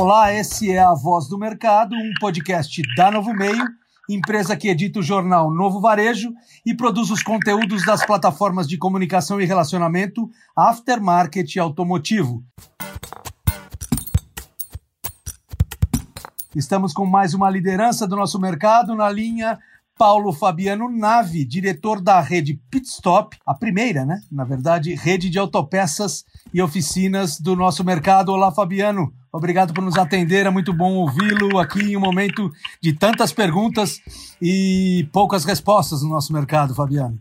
Olá, esse é a Voz do Mercado, um podcast da Novo Meio, empresa que edita o jornal Novo Varejo e produz os conteúdos das plataformas de comunicação e relacionamento Aftermarket Automotivo. Estamos com mais uma liderança do nosso mercado na linha Paulo Fabiano Nave, diretor da rede Pitstop, a primeira, né? Na verdade, rede de autopeças e oficinas do nosso mercado. Olá, Fabiano. Obrigado por nos atender. É muito bom ouvi-lo aqui em um momento de tantas perguntas e poucas respostas no nosso mercado, Fabiano.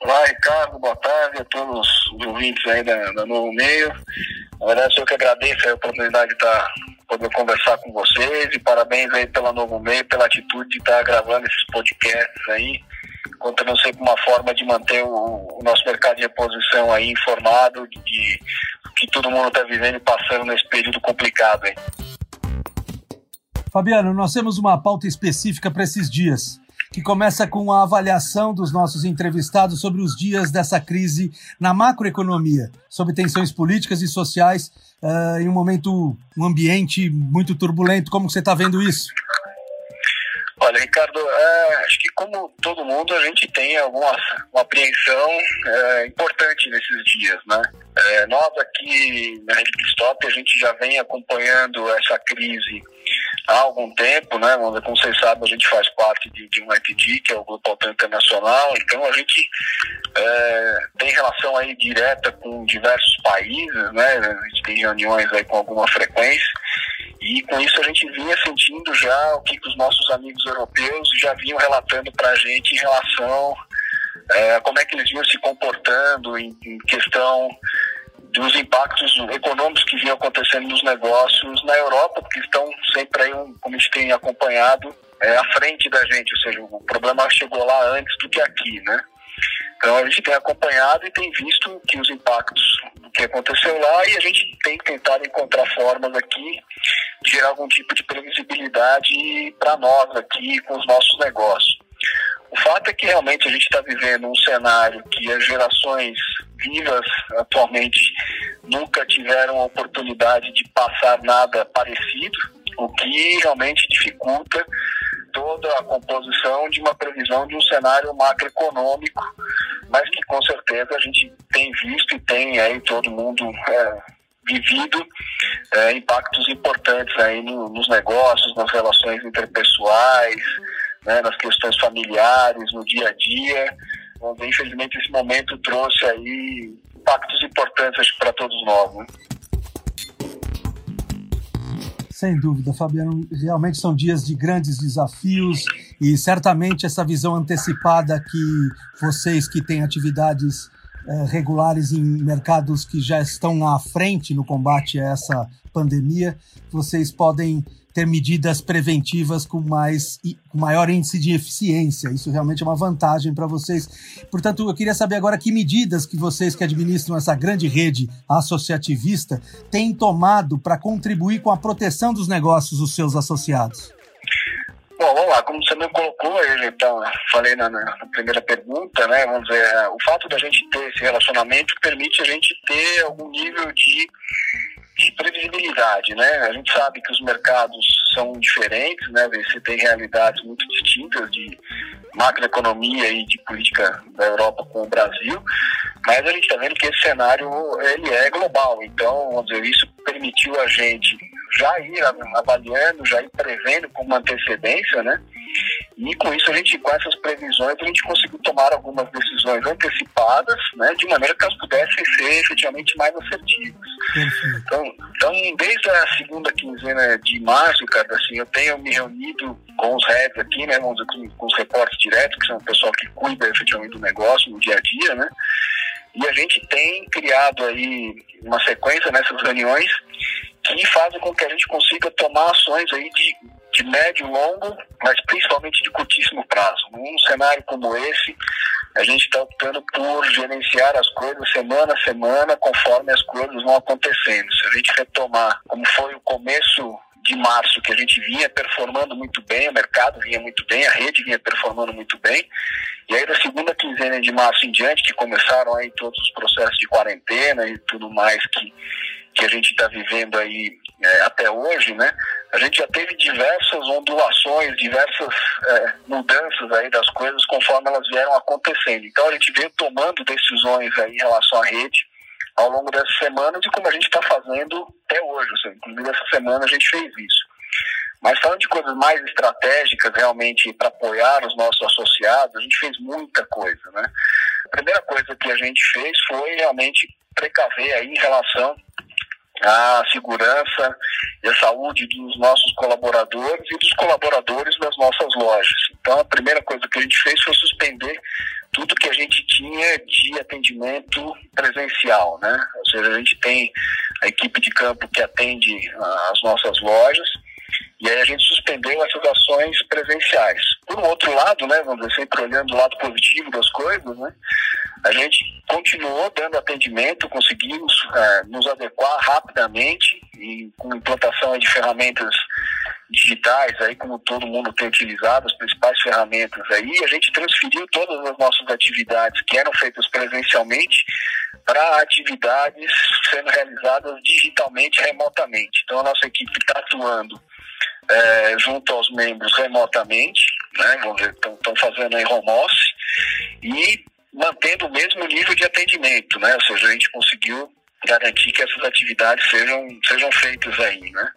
Olá, Ricardo. Boa tarde a todos os ouvintes aí da, da Novo Meio. Na verdade, eu que agradeço a oportunidade de estar poder conversar com vocês e parabéns aí pela Novo Meio, pela atitude de estar gravando esses podcasts aí, contando sempre uma forma de manter o, o, nosso mercado de reposição aí informado de, de que todo mundo está vivendo e passando nesse período complicado. Fabiano, nós temos uma pauta específica para esses dias que começa com a avaliação dos nossos entrevistados sobre os dias dessa crise na macroeconomia, sobre tensões políticas e sociais uh, em um momento, um ambiente muito turbulento. Como você está vendo isso? Olha, Ricardo, é, acho que como todo mundo, a gente tem alguma uma apreensão é, importante nesses dias, né? É, nós aqui na Rede Stop, a gente já vem acompanhando essa crise há algum tempo, né? Como vocês sabem, a gente faz parte de, de um ITD, que é o Grupo Auto Internacional, então a gente é, tem relação aí direta com diversos países, né? A gente tem reuniões aí com alguma frequência e com isso a gente vinha sentindo já o que, que os nossos amigos europeus já vinham relatando para a gente em relação é, como é que eles vinham se comportando em, em questão dos impactos econômicos que vinham acontecendo nos negócios na Europa, porque estão sempre aí, como a gente tem acompanhado, é, à frente da gente, ou seja, o problema chegou lá antes do que aqui, né? Então a gente tem acompanhado e tem visto que os impactos do que aconteceu lá e a gente tem tentado encontrar formas aqui de gerar algum tipo de previsibilidade para nós aqui com os nossos negócios. O fato é que realmente a gente está vivendo um cenário que as gerações vivas atualmente nunca tiveram a oportunidade de passar nada parecido, o que realmente dificulta toda a composição de uma previsão de um cenário macroeconômico, mas que com certeza a gente tem visto e tem aí todo mundo é, vivido é, impactos importantes aí no, nos negócios, nas relações interpessoais, né, nas questões familiares, no dia a dia. Onde, infelizmente, esse momento trouxe aí impactos importantes para todos nós. Né? Sem dúvida, Fabiano. Realmente são dias de grandes desafios e certamente essa visão antecipada que vocês que têm atividades eh, regulares em mercados que já estão à frente no combate a essa pandemia, vocês podem ter medidas preventivas com, mais, com maior índice de eficiência. Isso realmente é uma vantagem para vocês. Portanto, eu queria saber agora que medidas que vocês que administram essa grande rede associativista têm tomado para contribuir com a proteção dos negócios dos seus associados. Bom, vamos lá, como você me colocou, eu então, falei na, na, primeira pergunta, né? Vamos dizer, o fato da gente ter esse relacionamento permite a gente ter algum nível de de previsibilidade, né? A gente sabe que os mercados são diferentes, né? Você tem realidades muito distintas de macroeconomia e de política da Europa com o Brasil, mas a gente está vendo que esse cenário ele é global. Então, vamos dizer, isso permitiu a gente já ir avaliando, já ir prevendo com uma antecedência, né? E com isso a gente, com essas previsões, a gente conseguiu tomar algumas decisões antecipadas, né, de maneira que elas pudessem ser efetivamente mais assertivas. Então, então, desde a segunda quinzena de março, cara, assim, eu tenho me reunido com os heads aqui, né, vamos dizer, com, com os reportes diretos, que são o pessoal que cuida efetivamente do negócio no dia a dia, né, e a gente tem criado aí uma sequência nessas reuniões que fazem com que a gente consiga tomar ações aí de, de médio e longo, mas principalmente de curtíssimo prazo. Num cenário como esse, a gente está optando por gerenciar as coisas semana a semana, conforme as coisas vão acontecendo. Se a gente retomar como foi o começo de março, que a gente vinha performando muito bem, o mercado vinha muito bem, a rede vinha performando muito bem, e aí da segunda quinzena de março em diante, que começaram aí todos os processos de quarentena e tudo mais que que a gente está vivendo aí é, até hoje, né? A gente já teve diversas ondulações, diversas é, mudanças aí das coisas conforme elas vieram acontecendo. Então a gente veio tomando decisões aí em relação à rede ao longo dessas semanas e como a gente está fazendo até hoje. Assim, inclusive essa semana a gente fez isso. Mas falando de coisas mais estratégicas realmente para apoiar os nossos associados, a gente fez muita coisa, né? A primeira coisa que a gente fez foi realmente precaver aí em relação à segurança e à saúde dos nossos colaboradores e dos colaboradores das nossas lojas. Então, a primeira coisa que a gente fez foi suspender tudo que a gente tinha de atendimento presencial, né? Ou seja, a gente tem a equipe de campo que atende ah, as nossas lojas e aí a gente suspendeu essas ações presenciais. Por um outro lado, né, vamos dizer, sempre olhando o lado positivo das coisas, né, a gente continuou dando atendimento, conseguimos é, nos adequar rapidamente e com implantação de ferramentas digitais, aí como todo mundo tem utilizado, as principais ferramentas aí, a gente transferiu todas as nossas atividades que eram feitas presencialmente para atividades sendo realizadas digitalmente, remotamente. Então a nossa equipe está atuando é, junto aos membros remotamente, né, estão fazendo aí home office, e mantendo o mesmo nível de atendimento, né, ou seja, a gente conseguiu garantir que essas atividades sejam, sejam feitas aí, né.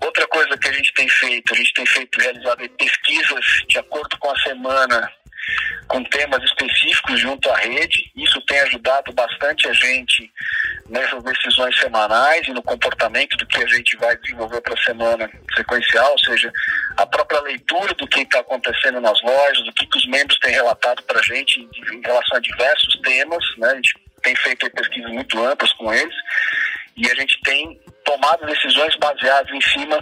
Outra coisa que a gente tem feito, a gente tem feito, realizado pesquisas de acordo com a semana com temas específicos junto à rede. Isso tem ajudado bastante a gente nessas decisões semanais e no comportamento do que a gente vai desenvolver para a semana sequencial, ou seja, a própria leitura do que está acontecendo nas lojas, do que, que os membros têm relatado para a gente em relação a diversos temas. Né? A gente tem feito pesquisas muito amplas com eles e a gente tem tomado decisões baseadas em cima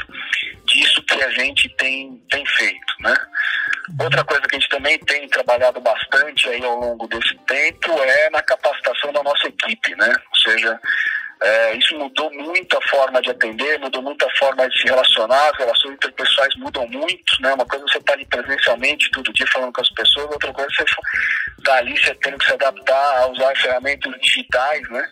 disso que a gente tem, tem feito, né? Outra coisa que a gente também tem trabalhado bastante aí ao longo desse tempo é na capacitação da nossa equipe, né? Ou seja, é, isso mudou muito a forma de atender, mudou muito a forma de se relacionar, as relações interpessoais mudam muito, né? Uma coisa é você está ali presencialmente todo dia falando com as pessoas, outra coisa é você está ali você tendo que se adaptar a usar ferramentas digitais, né?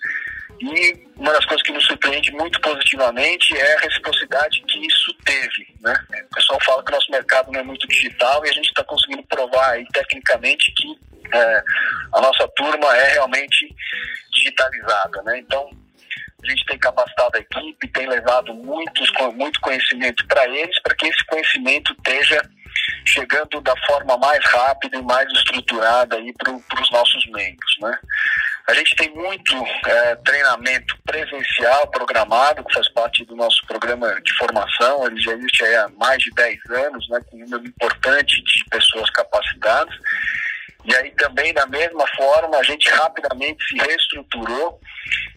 E uma das coisas que nos surpreende muito positivamente é a reciprocidade que isso teve. Né? O pessoal fala que o nosso mercado não é muito digital e a gente está conseguindo provar aí, tecnicamente que é, a nossa turma é realmente digitalizada. Né? Então, a gente tem capacitado a equipe, tem levado muitos, muito conhecimento para eles, para que esse conhecimento esteja chegando da forma mais rápida e mais estruturada para os nossos membros. Né? A gente tem muito é, treinamento presencial programado, que faz parte do nosso programa de formação. Ele já existe há mais de 10 anos, né, com um número importante de pessoas capacitadas. E aí também, da mesma forma, a gente rapidamente se reestruturou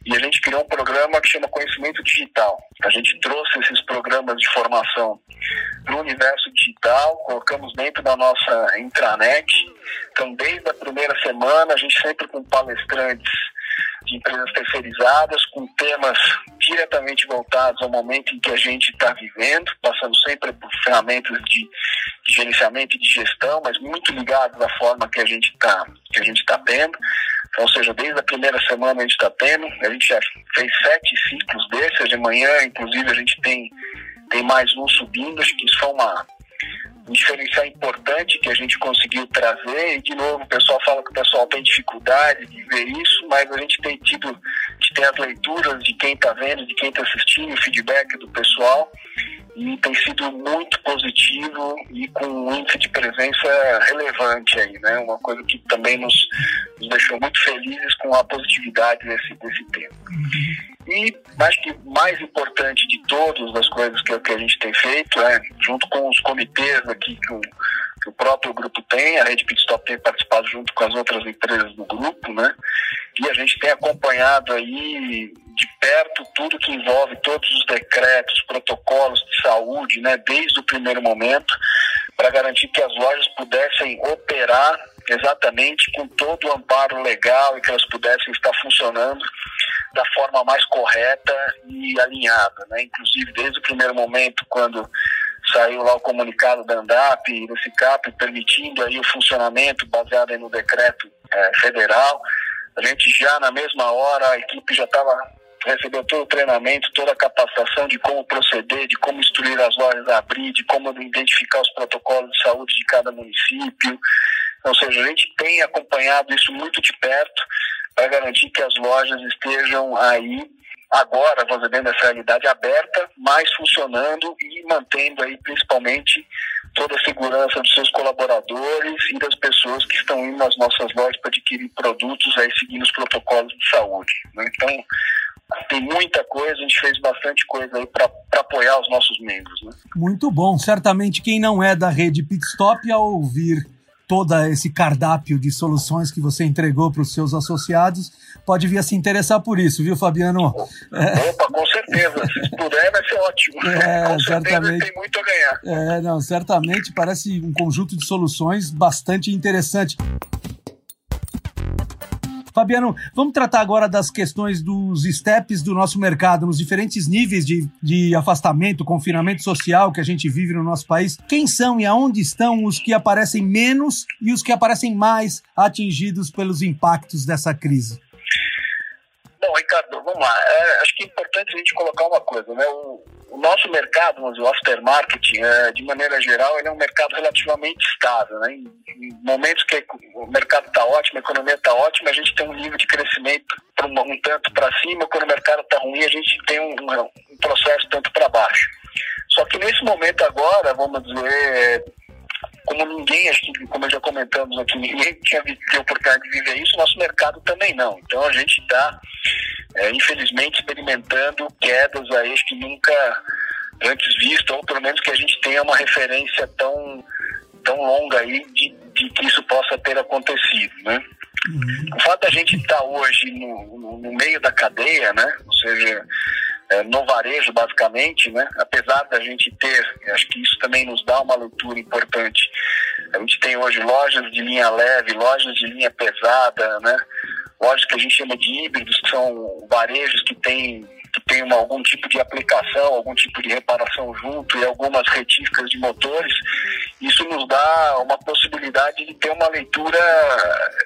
e a gente criou um programa que chama Conhecimento Digital. A gente trouxe esses programas de formação para o universo digital, colocamos dentro da nossa intranet. Então, desde a primeira semana, a gente sempre com palestrantes de empresas terceirizadas, com temas diretamente voltados ao momento em que a gente está vivendo, passando sempre por ferramentas de, de, gerenciamento e de gestão, mas muito ligados à forma que a gente está que a gente está tendo. Então, ou seja, desde a primeira semana a gente está tendo, a gente já fez sete ciclos desses, de manhã, inclusive a gente tem, tem mais um subindo, acho que isso foi uma, um diferencial importante que a gente conseguiu trazer, e de novo o pessoal fala que o pessoal tem dificuldade de ver isso, mas a gente tem tido, de ter as leituras de quem está vendo, de quem está assistindo, o feedback do pessoal, e tem sido muito positivo e com um índice de presença relevante aí, né? Uma coisa que também nos, nos deixou muito felizes com a positividade desse, desse tema. E acho que mais importante de todas as coisas que, que a gente tem feito é, junto com os comitês aqui que o, que o próprio grupo tem, a Rede Pitstop tem participado junto com as outras empresas do grupo, né? E a gente tem acompanhado aí de perto tudo que envolve todos os decretos, protocolos de saúde, né, desde o primeiro momento, para garantir que as lojas pudessem operar exatamente com todo o amparo legal e que elas pudessem estar funcionando da forma mais correta e alinhada, né? Inclusive desde o primeiro momento quando saiu lá o comunicado da ANDAP e do CICAP permitindo aí o funcionamento baseado no decreto é, federal, a gente já na mesma hora a equipe já estava recebeu todo o treinamento, toda a capacitação de como proceder, de como instruir as lojas a abrir, de como identificar os protocolos de saúde de cada município. Ou seja, a gente tem acompanhado isso muito de perto para garantir que as lojas estejam aí agora, vamos dizer, nessa realidade aberta, mas funcionando e mantendo aí principalmente toda a segurança dos seus colaboradores e das pessoas que estão indo nas nossas lojas para adquirir produtos aí seguindo os protocolos de saúde. Né? Então, tem muita coisa, a gente fez bastante coisa aí para apoiar os nossos membros. Né? Muito bom. Certamente quem não é da rede Pitstop, ao ouvir todo esse cardápio de soluções que você entregou para os seus associados, pode vir a se interessar por isso, viu, Fabiano? É. Opa, com certeza. Se puder, vai ser ótimo. É, com certamente. tem muito a ganhar. É, não, certamente parece um conjunto de soluções bastante interessante. Fabiano, vamos tratar agora das questões dos steps do nosso mercado, nos diferentes níveis de, de afastamento, confinamento social que a gente vive no nosso país. Quem são e aonde estão os que aparecem menos e os que aparecem mais atingidos pelos impactos dessa crise? Bom, Ricardo, vamos lá. É, acho que é importante a gente colocar uma coisa, né? O, o nosso mercado, o aftermarket, é, de maneira geral, ele é um mercado relativamente estável. Né? Em, em momentos que o mercado está ótimo, a economia está ótima, a gente tem um nível de crescimento um, um tanto para cima, quando o mercado está ruim, a gente tem um, um processo tanto para baixo. Só que nesse momento agora, vamos dizer, como ninguém, acho que, como já comentamos aqui, ninguém tinha a oportunidade de viver isso, nosso mercado também não. Então a gente está, é, infelizmente, experimentando quedas aí acho que nunca antes visto, ou pelo menos que a gente tenha uma referência tão, tão longa aí de, de que isso possa ter acontecido, né? Uhum. O fato da gente estar tá hoje no, no, no meio da cadeia, né? Ou seja, é, no varejo, basicamente, né? apesar da gente ter, acho que isso também nos dá uma leitura importante. A gente tem hoje lojas de linha leve, lojas de linha pesada, né? lojas que a gente chama de híbridos, que são varejos que têm que tem uma, algum tipo de aplicação, algum tipo de reparação junto e algumas retíficas de motores, isso nos dá uma possibilidade de ter uma leitura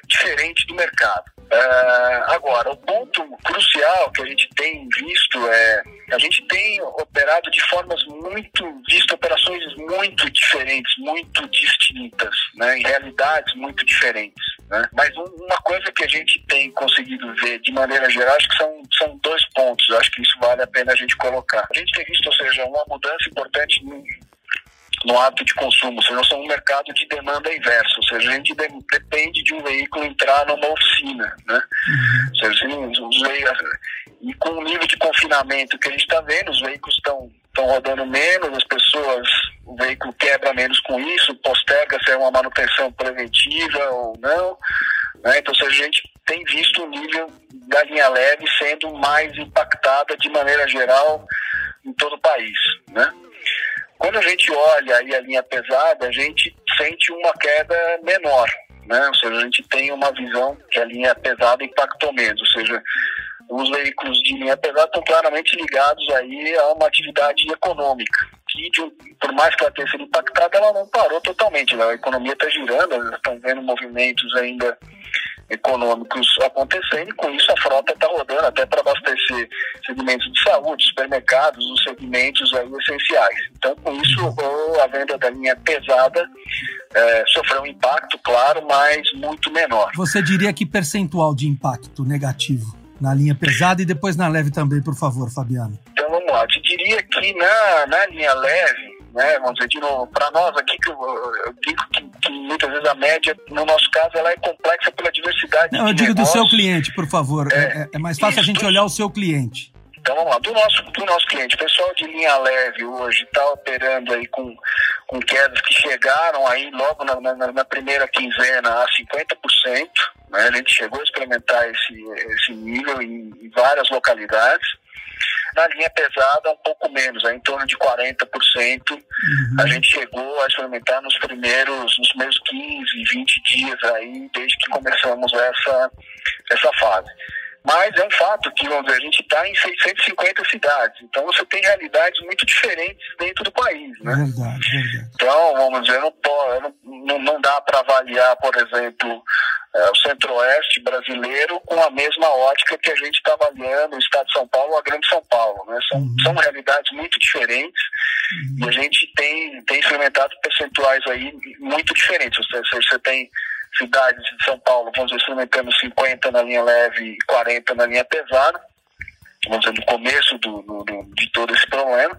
diferente do mercado. Uh, agora, o ponto crucial que a gente tem visto é a gente tem operado de formas muito, visto operações muito diferentes, muito distintas, né, em realidades muito diferentes. Né? Mas uma coisa que a gente tem conseguido ver de maneira geral, acho que são, são dois pontos, acho que isso vale a pena a gente colocar. A gente tem visto, ou seja, uma mudança importante no hábito de consumo, ou seja, nós somos um mercado de demanda inversa, ou seja, a gente de, depende de um veículo entrar numa oficina, né? Uhum. Ou seja, assim, os veículos, e com o nível de confinamento que a gente está vendo, os veículos estão estão rodando menos, as pessoas, o veículo quebra menos com isso, posterga se é uma manutenção preventiva ou não, né? Então, a gente tem visto o nível da linha leve sendo mais impactada de maneira geral em todo o país, né? Quando a gente olha aí a linha pesada, a gente sente uma queda menor, né? Ou seja, a gente tem uma visão que a linha pesada impactou menos, ou seja, os veículos de linha pesada estão claramente ligados aí a uma atividade econômica, que de, por mais que ela tenha sido impactada, ela não parou totalmente, né? a economia está girando, estão vendo movimentos ainda econômicos acontecendo e com isso a frota está rodando até para abastecer segmentos de saúde, supermercados, os segmentos aí essenciais. Então, com isso, a venda da linha pesada é, sofreu um impacto, claro, mas muito menor. Você diria que percentual de impacto negativo na linha pesada e depois na leve também, por favor, Fabiano? Então, vamos lá. Eu te diria que na, na linha leve, né? Vamos dizer, de novo, para nós aqui, que eu, eu digo que, que, muitas vezes a média, no nosso caso, ela é complexa pela diversidade. Não, eu digo do seu cliente, por favor. É, é, é mais fácil isso, a gente olhar o seu cliente. Então vamos lá, do nosso, do nosso cliente, o pessoal de linha leve hoje está operando aí com, com quedas que chegaram aí logo na, na, na primeira quinzena a 50%. Né? A gente chegou a experimentar esse, esse nível em, em várias localidades. Na linha pesada, um pouco menos, é em torno de 40%. Uhum. A gente chegou a experimentar nos primeiros, nos primeiros 15, 20 dias aí, desde que começamos essa, essa fase. Mas é um fato que, vamos dizer, a gente está em 650 cidades, então você tem realidades muito diferentes dentro do país, né? Verdade, verdade. Então, vamos dizer, não, não, não dá para avaliar, por exemplo, é, o centro-oeste brasileiro com a mesma ótica que a gente está avaliando o estado de São Paulo ou a grande São Paulo. Né? São, uhum. são realidades muito diferentes uhum. e a gente tem, tem experimentado percentuais aí muito diferentes. Você, você tem cidades de São Paulo, vamos dizer, experimentando 50 na linha leve e 40 na linha pesada, vamos dizer, no começo do, do, do de todo esse problema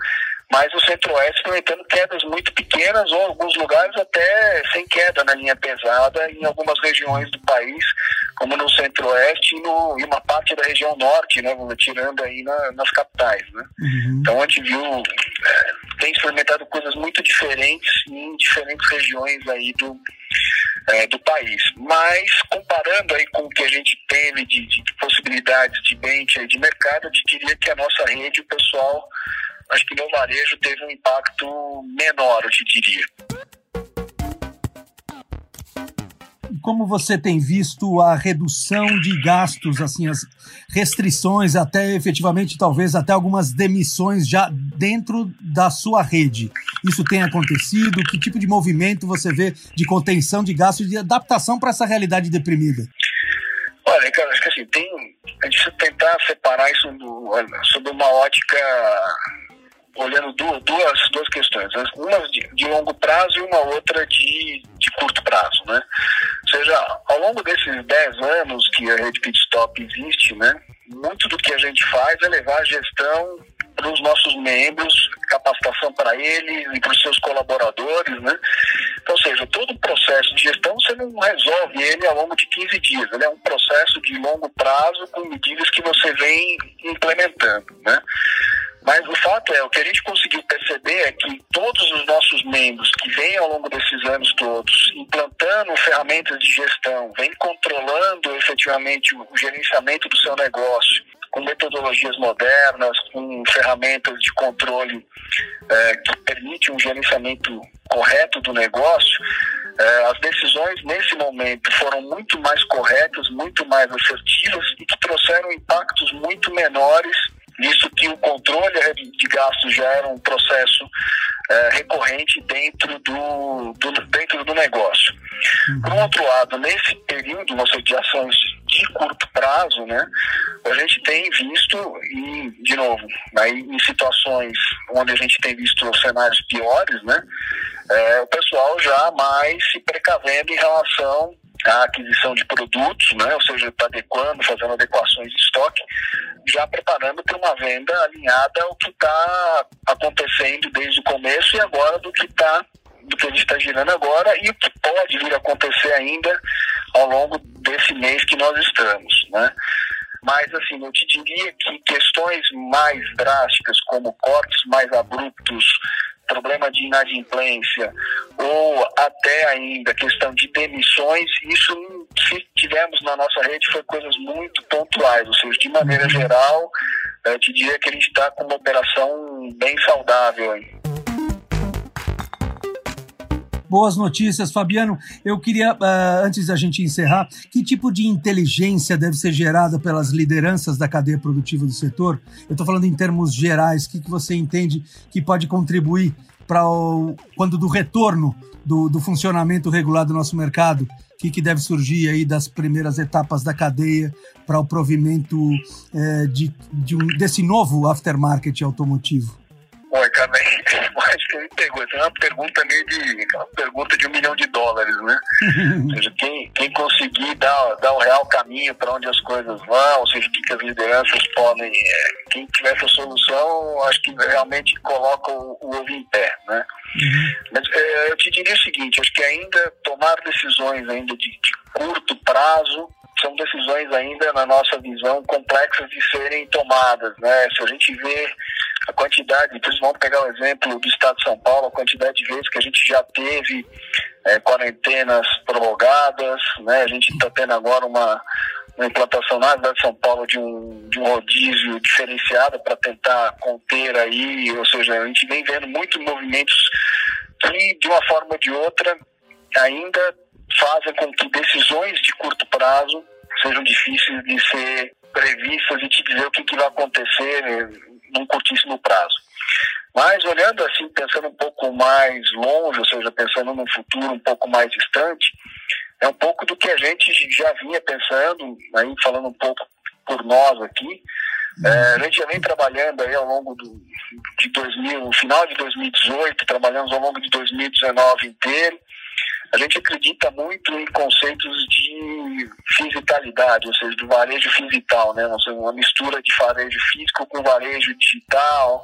mas o centro-oeste experimentando quedas muito pequenas ou em alguns lugares até sem queda na linha pesada em algumas regiões do país, como no centro-oeste e, no, e uma parte da região norte, né, tirando aí na, nas capitais. Né? Uhum. Então a gente viu, é, tem experimentado coisas muito diferentes em diferentes regiões aí do, é, do país. Mas comparando aí com o que a gente teve de, de, de possibilidades de bench de mercado, eu diria que a nossa rede, o pessoal acho que no varejo teve um impacto menor, eu te diria. Como você tem visto a redução de gastos, assim, as restrições, até efetivamente, talvez até algumas demissões já dentro da sua rede? Isso tem acontecido? Que tipo de movimento você vê de contenção de gastos e de adaptação para essa realidade deprimida? Olha, cara, acho que assim, tem, a gente tentar separar isso do, sob uma ótica olhando duas, duas, duas questões, uma de, de, longo prazo e uma outra de, de curto prazo, né? Ou seja, ao longo desses 10 anos que a rede Pitstop existe, né, muito do que a gente faz é levar a gestão para os nossos membros, capacitação para eles e para os seus colaboradores, né? Então, ou seja, todo o processo de gestão você não resolve ele ao longo de 15 dias, ele é um processo de longo prazo com medidas que você vem implementando, né? Mas o fato é, o que a gente conseguiu perceber é que todos os nossos membros que vêm ao longo desses anos todos implantando ferramentas de gestão, vêm controlando efetivamente o gerenciamento do seu negócio, com metodologias modernas, com ferramentas de controle é, que permitem um gerenciamento correto do negócio, é, as decisões nesse momento foram muito mais corretas, muito mais assertivas e que trouxeram impactos muito menores visto que o controle de gastos já era um processo é, recorrente dentro do, do, dentro do negócio. Uhum. Por outro lado, nesse período de ações de curto prazo, né, a gente tem visto, e, de novo, aí, em situações onde a gente tem visto cenários piores, né, é, o pessoal já mais se precavendo em relação a aquisição de produtos, né, ou seja, está adequando, fazendo adequações de estoque, já preparando para uma venda alinhada ao que está acontecendo desde o começo e agora do que está do que a gente está girando agora e o que pode vir a acontecer ainda ao longo desse mês que nós estamos, né? Mas, assim, eu te diria que questões mais drásticas, como cortes mais abruptos problema de inadimplência ou até ainda questão de demissões, isso se tivemos na nossa rede foi coisas muito pontuais, ou seja, de maneira uhum. geral, eu te diria que a gente está com uma operação bem saudável aí. Boas notícias, Fabiano. Eu queria, uh, antes da gente encerrar, que tipo de inteligência deve ser gerada pelas lideranças da cadeia produtiva do setor? Eu estou falando em termos gerais, o que, que você entende que pode contribuir para quando do retorno do, do, funcionamento regular do nosso mercado? O que, que deve surgir aí das primeiras etapas da cadeia para o provimento é, de, de um, desse novo aftermarket automotivo? Oi, também me é uma pergunta meio de. uma pergunta de um milhão de dólares, né? ou seja, quem, quem conseguir dar, dar o real caminho para onde as coisas vão, ou seja, o que, que as lideranças podem. É, quem tiver essa solução, acho que realmente coloca o, o ovo em pé, né? Uhum. Mas é, eu te diria o seguinte, acho que ainda tomar decisões ainda de, de curto prazo são decisões ainda, na nossa visão, complexas de serem tomadas. Né? Se a gente vê a quantidade, vamos pegar o exemplo do Estado de São Paulo, a quantidade de vezes que a gente já teve é, quarentenas prorrogadas, né? a gente está tendo agora uma, uma implantação na cidade de São Paulo de um, de um rodízio diferenciado para tentar conter aí, ou seja, a gente vem vendo muitos movimentos que, de uma forma ou de outra, ainda fazem com que decisões de curto prazo sejam difíceis de ser previstas e te dizer o que, que vai acontecer né, num curtíssimo prazo. Mas olhando assim, pensando um pouco mais longe, ou seja, pensando num futuro um pouco mais distante, é um pouco do que a gente já vinha pensando, aí falando um pouco por nós aqui. É, a gente já vem trabalhando aí ao longo do, de 2000, no final de 2018, trabalhamos ao longo de 2019 inteiro. A gente acredita muito em conceitos de fisicalidade, ou seja, do varejo fisical, né? Seja, uma mistura de varejo físico com varejo digital,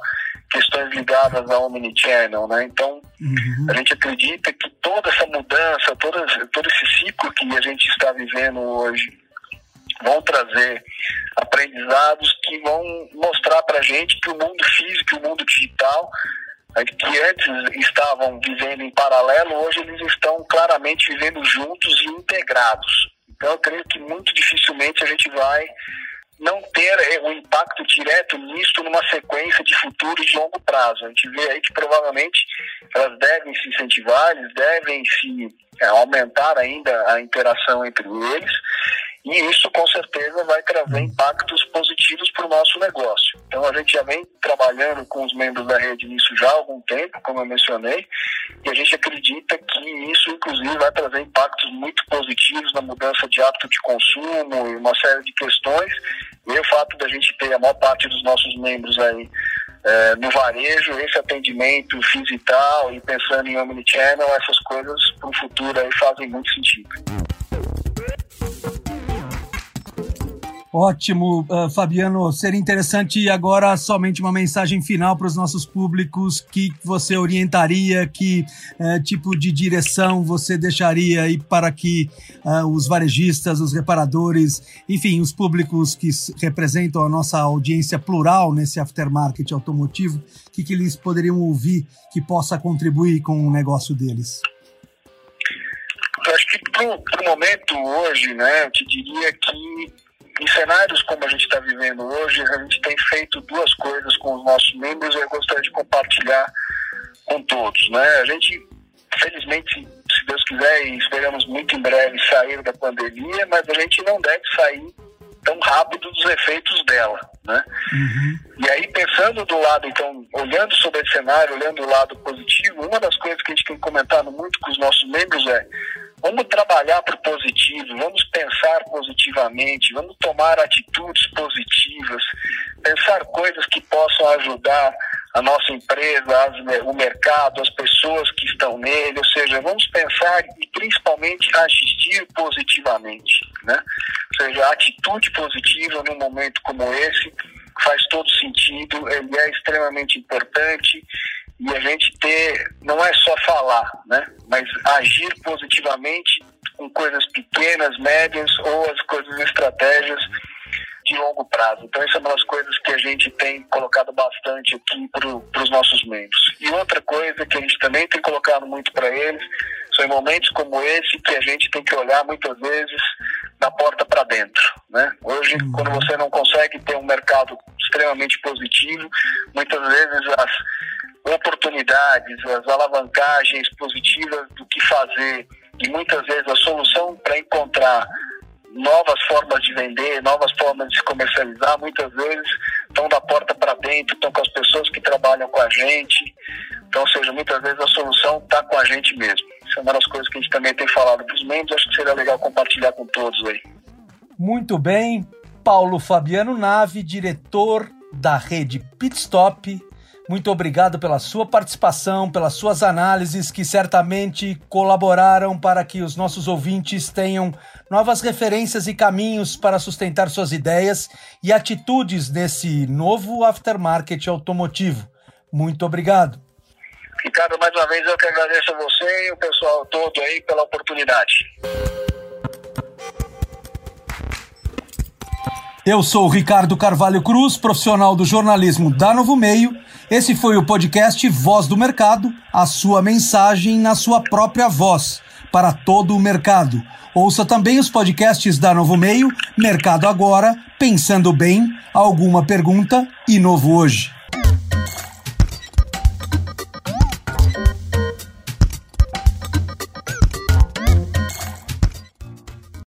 questões ligadas ao omnichannel, né? Então, uhum. a gente acredita que toda essa mudança, todo, todo esse ciclo que a gente está vivendo hoje, vão trazer aprendizados que vão mostrar para a gente que o mundo físico e o mundo digital, que antes estavam vivendo em paralelo, hoje eles estão claramente vivendo juntos e integrados. Então, eu creio que muito dificilmente a gente vai não ter um impacto direto nisso numa sequência de futuro de longo prazo. A gente vê aí que provavelmente elas devem se incentivar, eles devem se é, aumentar ainda a interação entre eles e isso com certeza vai trazer impactos positivos para o nosso negócio. Então a gente já vem trabalhando com os membros da rede nisso já há algum tempo, como eu mencionei, e a gente acredita que isso inclusive vai trazer impactos muito positivos na mudança de hábito de consumo e uma série de questões. E o fato da gente ter a maior parte dos nossos membros aí é, no varejo, esse atendimento digital e pensando em omnichannel, essas coisas para o futuro aí fazem muito sentido. Ótimo, uh, Fabiano. Seria interessante agora somente uma mensagem final para os nossos públicos que você orientaria, que uh, tipo de direção você deixaria aí para que uh, os varejistas, os reparadores, enfim, os públicos que representam a nossa audiência plural nesse aftermarket automotivo, o que, que eles poderiam ouvir que possa contribuir com o negócio deles? Eu acho que para o momento hoje, né, eu te diria que em cenários como a gente está vivendo hoje, a gente tem feito duas coisas com os nossos membros e eu gostaria de compartilhar com todos. Né? A gente, felizmente, se Deus quiser, e esperamos muito em breve sair da pandemia, mas a gente não deve sair tão rápido dos efeitos dela, né? Uhum. E aí, pensando do lado, então, olhando sobre esse cenário, olhando o lado positivo, uma das coisas que a gente tem comentado muito com os nossos membros é Vamos trabalhar para o positivo, vamos pensar positivamente, vamos tomar atitudes positivas, pensar coisas que possam ajudar a nossa empresa, as, o mercado, as pessoas que estão nele, ou seja, vamos pensar e principalmente agir positivamente, né? Ou seja, a atitude positiva num momento como esse faz todo sentido, ele é extremamente importante e a gente ter, não é só falar, né? Mas agir positivamente com coisas pequenas, médias ou as coisas estratégias de longo prazo. Então, isso é uma das coisas que a gente tem colocado bastante aqui para os nossos membros. E outra coisa que a gente também tem colocado muito para eles são em momentos como esse que a gente tem que olhar muitas vezes da porta para dentro. Né? Hoje, uhum. quando você não consegue ter um mercado extremamente positivo, muitas vezes as oportunidades, as alavancagens positivas do que fazer e muitas vezes a solução para encontrar novas formas de vender, novas formas de se comercializar, muitas vezes estão da porta para dentro, estão com as pessoas que trabalham com a gente. Então, ou seja, muitas vezes a solução está com a gente mesmo. Isso é uma das coisas que a gente também tem falado para os membros, acho que seria legal compartilhar com todos aí. Muito bem. Paulo Fabiano Nave, diretor da rede Pitstop, muito obrigado pela sua participação, pelas suas análises que certamente colaboraram para que os nossos ouvintes tenham novas referências e caminhos para sustentar suas ideias e atitudes nesse novo aftermarket automotivo. Muito obrigado. Ricardo, mais uma vez eu que agradeço a você e o pessoal todo aí pela oportunidade. Eu sou Ricardo Carvalho Cruz, profissional do jornalismo da Novo Meio. Esse foi o podcast Voz do Mercado, a sua mensagem na sua própria voz, para todo o mercado. Ouça também os podcasts da Novo Meio, Mercado Agora, Pensando Bem, Alguma Pergunta e Novo Hoje.